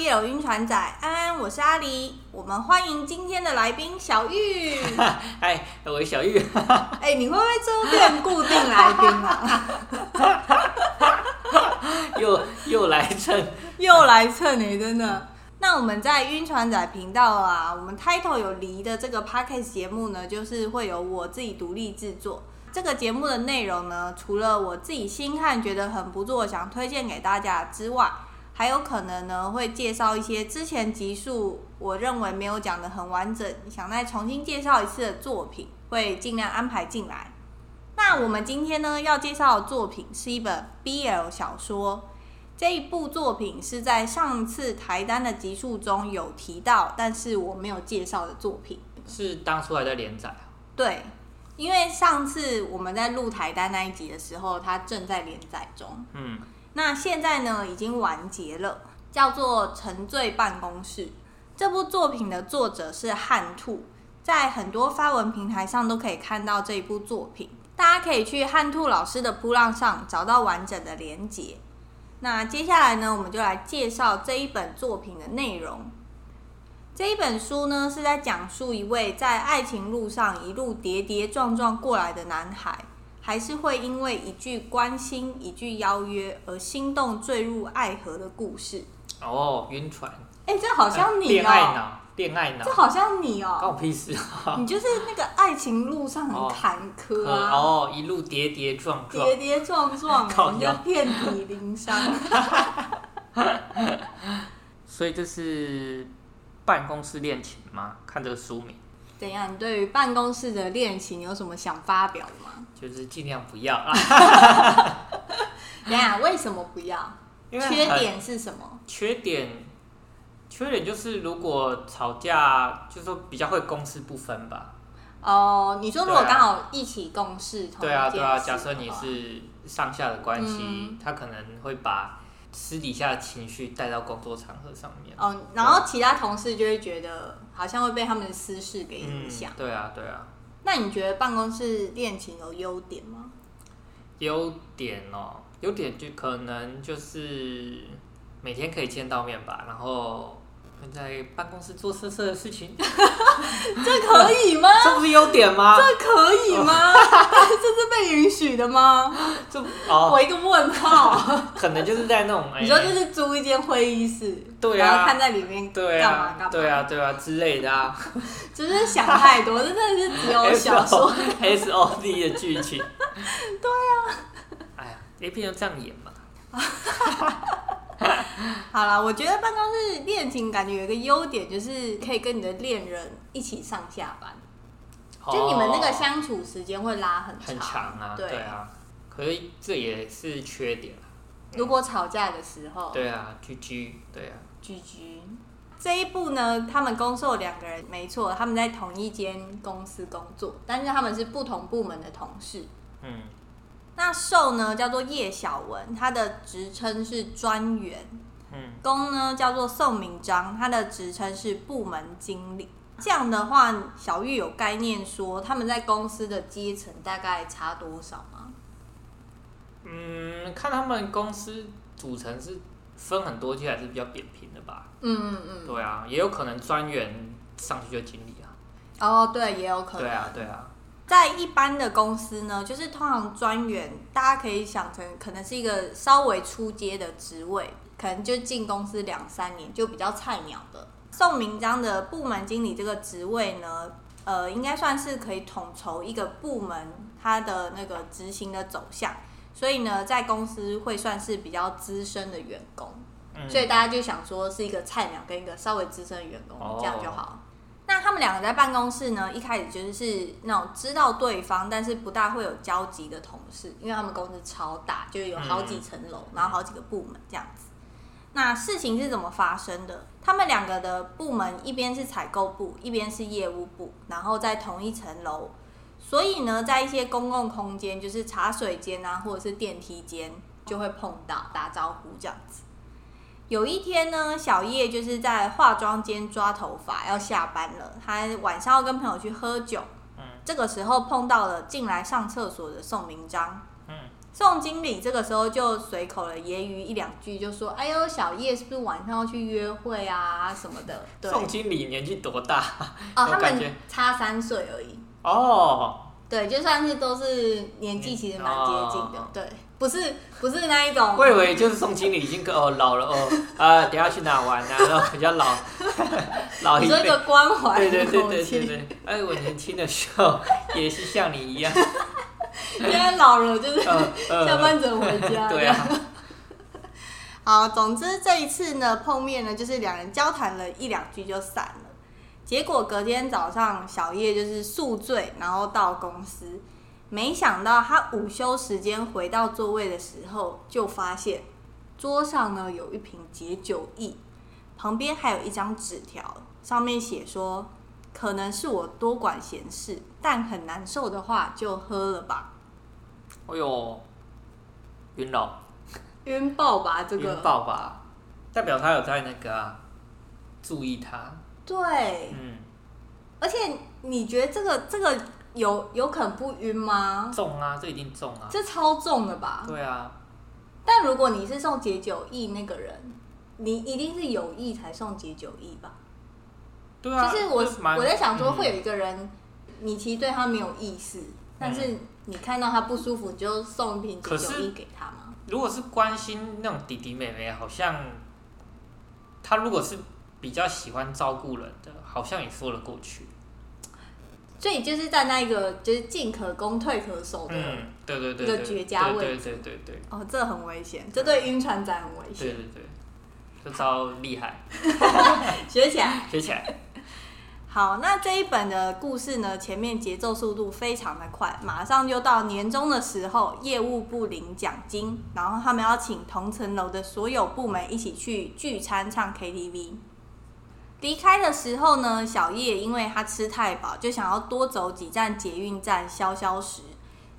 BL 晕船仔，安安，我是阿狸，我们欢迎今天的来宾小玉。嗨，我是小玉。哎、欸，你会不会最后变固定来宾啊？又又来蹭，又来蹭你、欸、真的。那我们在晕船仔频道啊，我们 title 有离的这个 podcast 节目呢，就是会有我自己独立制作。这个节目的内容呢，除了我自己新看觉得很不错，想推荐给大家之外，还有可能呢会介绍一些之前集数我认为没有讲得很完整，想再重新介绍一次的作品，会尽量安排进来。那我们今天呢要介绍的作品是一本 BL 小说，这一部作品是在上次台单的集数中有提到，但是我没有介绍的作品，是当初还在连载。对。因为上次我们在录台单那一集的时候，它正在连载中。嗯，那现在呢已经完结了，叫做《沉醉办公室》。这部作品的作者是汉兔，在很多发文平台上都可以看到这一部作品。大家可以去汉兔老师的铺浪上找到完整的连结。那接下来呢，我们就来介绍这一本作品的内容。这一本书呢，是在讲述一位在爱情路上一路跌跌撞撞过来的男孩，还是会因为一句关心、一句邀约而心动坠入爱河的故事。哦，晕船。哎、欸，这好像你哦、喔。恋爱脑，恋爱脑。这好像你哦、喔。关我屁事啊！你就是那个爱情路上很坎坷啊。哦，哦一路跌跌撞撞。跌跌撞撞，你就遍体鳞伤。所以这是。办公室恋情吗？看这个书名。怎样？你对于办公室的恋情有什么想发表的吗？就是尽量不要啊。等下，为什么不要？缺点是什么？缺点，缺点就是如果吵架，就是说比较会公私不分吧。哦，你说如果刚好一起共事，对啊，对啊。假设你是上下的关系，嗯，他可能会把。私底下的情绪带到工作场合上面哦，然后其他同事就会觉得好像会被他们的私事给影响。嗯，对啊，对啊。那你觉得办公室恋情有优点吗？优点哦，优点就可能就是每天可以见到面吧，然后。在办公室做色色的事情，这可以吗？这不是优点吗？这可以吗？这是被允许的吗？这哦，我一个问号。可能就是在那种，你说就是租一间会议室，对啊，然后看在里面干嘛干嘛，对啊，对啊之类的啊。就是想太多，这真的是只有小说 S O D 的剧情。对啊。哎呀，A 片就这样演嘛。好了，我觉得办公室恋情感觉有一个优点，就是可以跟你的恋人一起上下班，哦、就你们那个相处时间会拉很长。很长啊，对，对啊。可是这也是缺点。如果吵架的时候。对啊居居对啊。居居。这一部呢，他们公司有两个人，没错，他们在同一间公司工作，但是他们是不同部门的同事。嗯。那受呢叫做叶小文，他的职称是专员。嗯，公呢叫做宋明章，他的职称是部门经理。这样的话，小玉有概念说他们在公司的阶层大概差多少吗？嗯，看他们公司组成是分很多阶，还是比较扁平的吧？嗯嗯嗯，对啊，也有可能专员上去就经理啊。哦，对，也有可能。对啊，对啊。在一般的公司呢，就是通常专员，大家可以想成可能是一个稍微出阶的职位，可能就进公司两三年，就比较菜鸟的。宋明章的部门经理这个职位呢，呃，应该算是可以统筹一个部门它的那个执行的走向，所以呢，在公司会算是比较资深的员工，嗯，所以大家就想说是一个菜鸟跟一个稍微资深的员工，哦，这样就好。那他们两个在办公室呢，一开始就是那种知道对方，但是不大会有交集的同事，因为他们公司超大，就有好几层楼，然后好几个部门这样子。那事情是怎么发生的？他们两个的部门一边是采购部，一边是业务部，然后在同一层楼，所以呢，在一些公共空间，就是茶水间啊，或者是电梯间，就会碰到打招呼这样子。有一天呢，小叶就是在化妆间抓头发，要下班了。他晚上要跟朋友去喝酒，嗯，这个时候碰到了进来上厕所的宋明章，嗯，宋经理这个时候就随口了揶揄一两句，就说：“哎呦，小叶是不是晚上要去约会啊什么的？”对，宋经理年纪多大？哦，他们差三岁而已。哦。对，就算是都是年纪其实蛮接近的，哦、对，不是不是那一种。我以为就是宋经理已经哦老了哦，啊，等下去哪玩啊？然后比较老，老一辈。你说一个关怀。对对对对对对。哎，我年轻的时候 也是像你一样。现在老了就是下班走回家。对啊。好，总之这一次呢碰面呢，就是两人交谈了一两句就散了。结果隔天早上，小叶就是宿醉，然后到公司，没想到他午休时间回到座位的时候，就发现桌上呢有一瓶解酒液，旁边还有一张纸条，上面写说：“可能是我多管闲事，但很难受的话就喝了吧。”哎呦，晕了，晕爆吧这个，晕爆吧，代表他有在那个、啊、注意他。对，嗯，而且你觉得这个这个有有可能不晕吗？重啊，这一定重啊，这超重的吧？对啊，但如果你是送解酒意那个人，你一定是有意才送解酒意吧？对啊，就是我我在想说，会有一个人，嗯、你其实对他没有意思，但是你看到他不舒服，你就送一瓶解酒意给他吗？如果是关心那种弟弟妹妹，好像他如果是。比较喜欢照顾人的，好像也说得过去。所以就是在那一个就是进可攻退可守的，嗯，对对对，一个绝佳位置，对对对对。哦，这很危险，这对晕船仔很危险。对对对，这超厉害，学起来，学起来。好，那这一本的故事呢，前面节奏速度非常的快，马上就到年终的时候，业务部领奖金，然后他们要请同层楼的所有部门一起去聚餐唱 KTV。离开的时候呢，小叶因为他吃太饱，就想要多走几站捷运站消消食。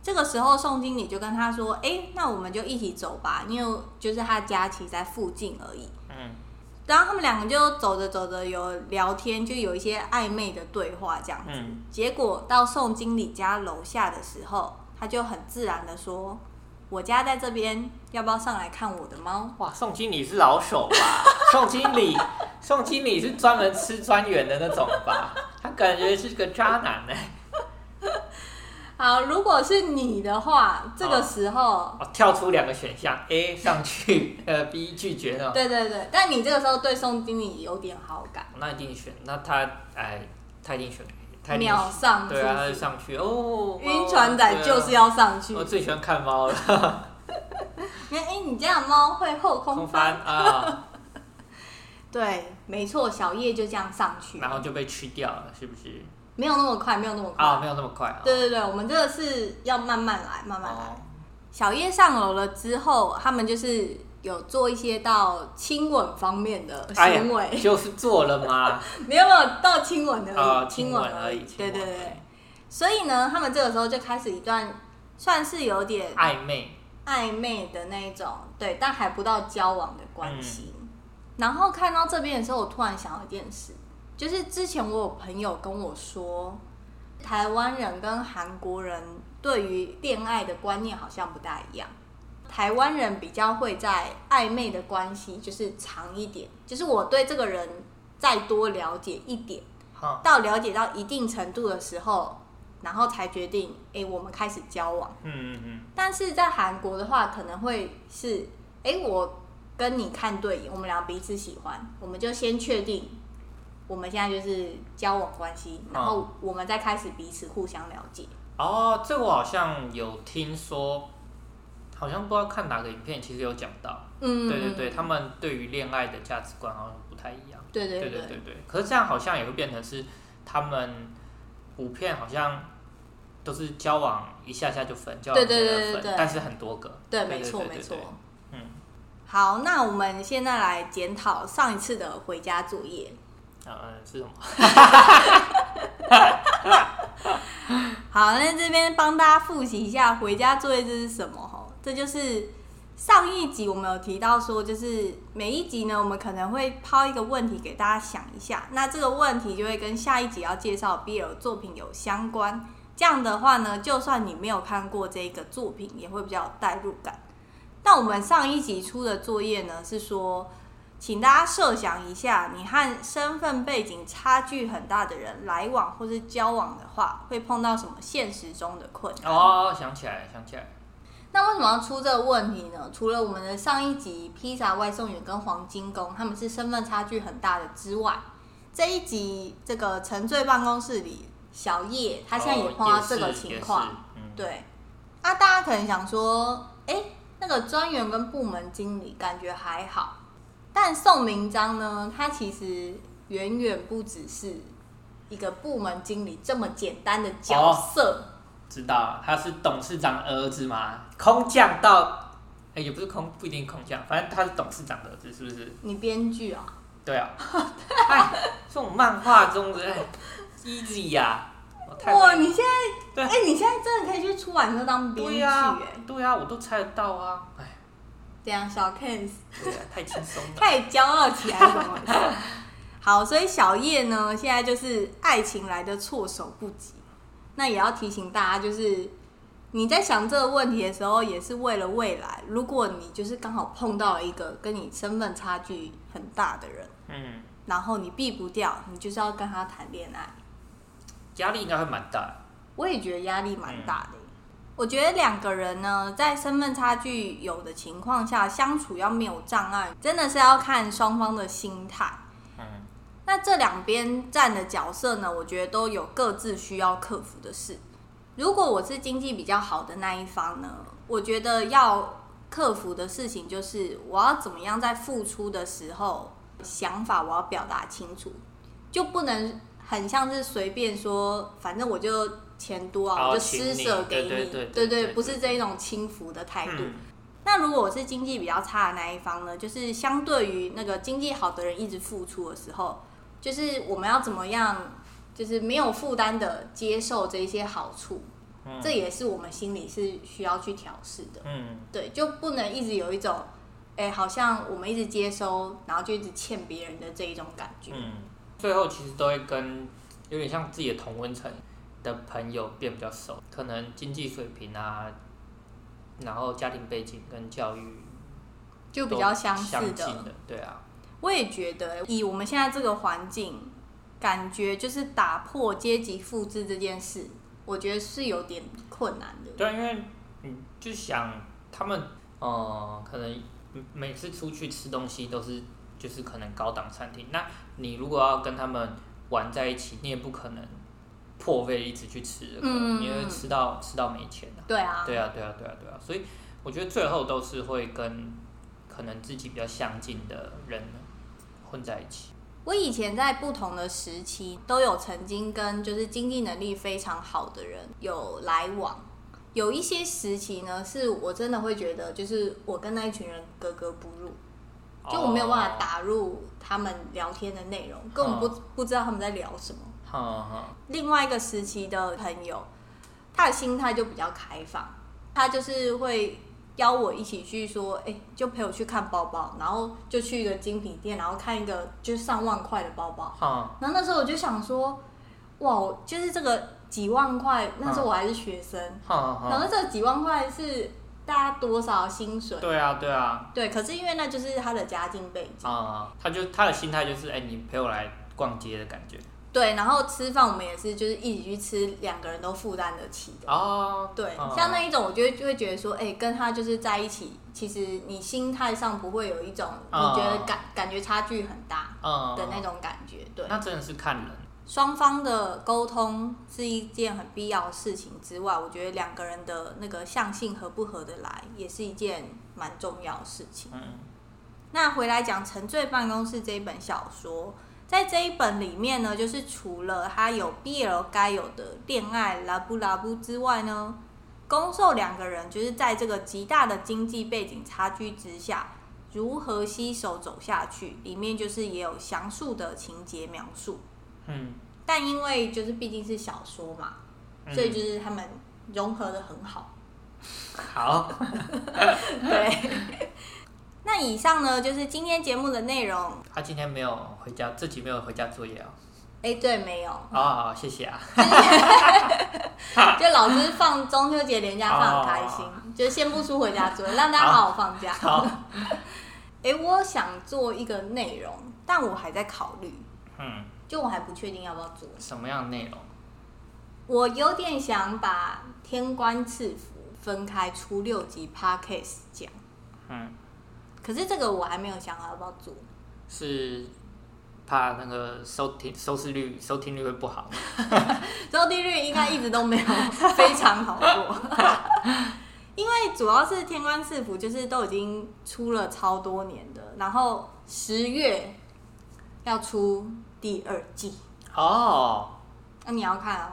这个时候，宋经理就跟他说：“哎，那我们就一起走吧，因为就是他家其实在附近而已。”嗯。然后他们两个就走着走着有聊天，就有一些暧昧的对话这样子。嗯。结果到宋经理家楼下的时候，他就很自然的说。我家在这边，要不要上来看我的猫？哇，宋经理是老手吧？宋经理，宋经理是专门吃专员的那种吧？他感觉是个渣男呢。好，如果是你的话，这个时候、哦哦、跳出两个选项，A 上去，呃，B 拒绝了。对对对，但你这个时候对宋经理有点好感，那一定选。那他哎，他一定选。秒上对啊，他就上去哦。晕船仔就是要上去。我最喜欢看猫了。哎、欸，你家的猫会后空翻啊？对，没错，小叶就这样上去，然后就被吃掉了，是不是？没有那么快，没有那么快啊，没有那么快。对对对，我们这个是要慢慢来，慢慢来。哦、小叶上楼了之后，他们就是。有做一些到亲吻方面的行为，哎、就是做了吗？没有没有到亲吻的亲吻而已。对对对，所以呢，他们这个时候就开始一段算是有点暧昧暧昧的那种，对，但还不到交往的关系。嗯、然后看到这边的时候，我突然想到一件事，就是之前我有朋友跟我说，台湾人跟韩国人对于恋爱的观念好像不大一样。台湾人比较会在暧昧的关系，就是长一点，就是我对这个人再多了解一点，到了解到一定程度的时候，然后才决定，哎，我们开始交往。嗯嗯嗯。但是在韩国的话，可能会是，哎，我跟你看对眼，我们俩彼此喜欢，我们就先确定，我们现在就是交往关系，然后我们再开始彼此互相了解。哦，这我好像有听说。好像不知道看哪个影片，其实有讲到，嗯，对对对，他们对于恋爱的价值观好像不太一样，对对对对对对。可是这样好像也会变成是他们普遍好像都是交往一下下就分，交往一下下就分，但是很多个，对，没错没错，嗯。好，那我们现在来检讨上一次的回家作业。嗯，是什么？好，那这边帮大家复习一下回家作业这是什么哈？这就是上一集我们有提到说，就是每一集呢，我们可能会抛一个问题给大家想一下，那这个问题就会跟下一集要介绍 BL 作品有相关。这样的话呢，就算你没有看过这个作品，也会比较有代入感。但我们上一集出的作业呢，是说，请大家设想一下，你和身份背景差距很大的人来往或是交往的话，会碰到什么现实中的困难？哦，想起来，想起来。那为什么要出这个问题呢？除了我们的上一集披萨外送员跟黄金工他们是身份差距很大的之外，这一集这个沉醉办公室里。小叶他现在也碰到这个情况，嗯、对，啊，大家可能想说，哎、欸，那个专员跟部门经理感觉还好，但宋明章呢，他其实远远不只是一个部门经理这么简单的角色。哦、知道，他是董事长儿子嘛，空降到，哎、欸，也不是空，不一定空降，反正他是董事长的儿子，是不是？你编剧啊？对啊，哎，这种漫画中的。easy 呀！哇，你现在，哎，你现在真的可以去出版社当编剧哎！对啊，我都猜得到啊！哎，这样小 case，对啊，太轻松了，太骄傲起来了。好，所以小叶呢，现在就是爱情来的措手不及。那也要提醒大家，就是你在想这个问题的时候，也是为了未来。如果你就是刚好碰到了一个跟你身份差距很大的人，嗯，然后你避不掉，你就是要跟他谈恋爱。压力应该会蛮大，我也觉得压力蛮大的。我觉得两个人呢，在身份差距有的情况下相处要没有障碍，真的是要看双方的心态。嗯，那这两边站的角色呢，我觉得都有各自需要克服的事。如果我是经济比较好的那一方呢，我觉得要克服的事情就是我要怎么样在付出的时候，想法我要表达清楚，就不能。很像是随便说，反正我就钱多啊，我就施舍给你，对对，对，对，不是这一种轻浮的态度。嗯、那如果我是经济比较差的那一方呢？就是相对于那个经济好的人一直付出的时候，就是我们要怎么样，就是没有负担的接受这一些好处，嗯、这也是我们心里是需要去调试的。嗯，对，就不能一直有一种，哎、欸，好像我们一直接收，然后就一直欠别人的这一种感觉。嗯。最后其实都会跟有点像自己的同温层的朋友变比较熟，可能经济水平啊，然后家庭背景跟教育就比较相似的，的，对啊。我也觉得，以我们现在这个环境，感觉就是打破阶级复制这件事，我觉得是有点困难的。对，因为你就想他们，呃，可能每次出去吃东西都是。就是可能高档餐厅，那你如果要跟他们玩在一起，你也不可能破费一直去吃，嗯，因为吃到吃到没钱的。对啊，对啊，对啊，对啊，对啊，所以我觉得最后都是会跟可能自己比较相近的人混在一起。我以前在不同的时期都有曾经跟就是经济能力非常好的人有来往，有一些时期呢，是我真的会觉得就是我跟那一群人格格不入。就我没有办法打入他们聊天的内容，根本不不知道他们在聊什么。另外一个时期的朋友，他的心态就比较开放，他就是会邀我一起去说，哎、欸，就陪我去看包包，然后就去一个精品店，然后看一个就是上万块的包包。然后那时候我就想说，哇，就是这个几万块，那时候我还是学生，然后这几万块是。大家多少薪水？对啊，对啊。对，可是因为那就是他的家境背景啊、嗯，他就他的心态就是，哎、欸，你陪我来逛街的感觉。对，然后吃饭我们也是，就是一起去吃，两个人都负担得起的。哦。对，嗯、像那一种，我就会就会觉得说，哎、欸，跟他就是在一起，其实你心态上不会有一种你觉得感、嗯、感觉差距很大的那种感觉。对。那真的是看人。双方的沟通是一件很必要的事情之外，我觉得两个人的那个相性合不合得来，也是一件蛮重要的事情。嗯，那回来讲《沉醉办公室》这一本小说，在这一本里面呢，就是除了他有 BL 该有的恋爱拉布拉布之外呢，攻受两个人就是在这个极大的经济背景差距之下，如何携手走下去，里面就是也有详述的情节描述。嗯，但因为就是毕竟是小说嘛，嗯、所以就是他们融合的很好。好，对。那以上呢，就是今天节目的内容。他今天没有回家，自己没有回家作业哦？哎，对，没有。哦，好，谢谢啊。就老师放中秋节连假放很开心，哦、就先不出回家作业，让大家好好放假。好。哎，我想做一个内容，但我还在考虑。嗯。就我还不确定要不要做。什么样的内容？我有点想把《天官赐福》分开出六集 Podcast 讲。嗯。可是这个我还没有想好要不要做。是。怕那个收听收视率收听率会不好，收听率应该一直都没有非常好过，因为主要是《天官赐福》就是都已经出了超多年的，然后十月要出第二季哦，那你要看哦。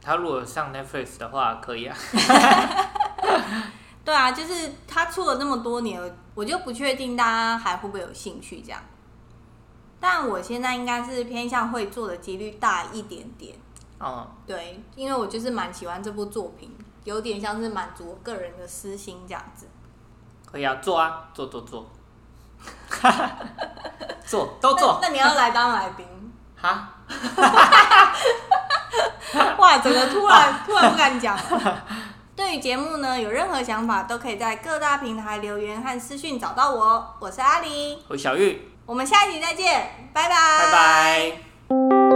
他如果上 Netflix 的话，可以啊。对啊，就是他出了那么多年，我就不确定大家还会不会有兴趣这样。但我现在应该是偏向会做的几率大一点点。哦，对，因为我就是蛮喜欢这部作品，有点像是满足我个人的私心这样子。可以啊，做啊，做做做，做 都做那。那你要来当来宾？哈？哇，整个突然突然不敢讲了。对于节目呢，有任何想法都可以在各大平台留言和私讯找到我。我是阿狸，我是小玉。我们下一集再见，拜拜。拜拜。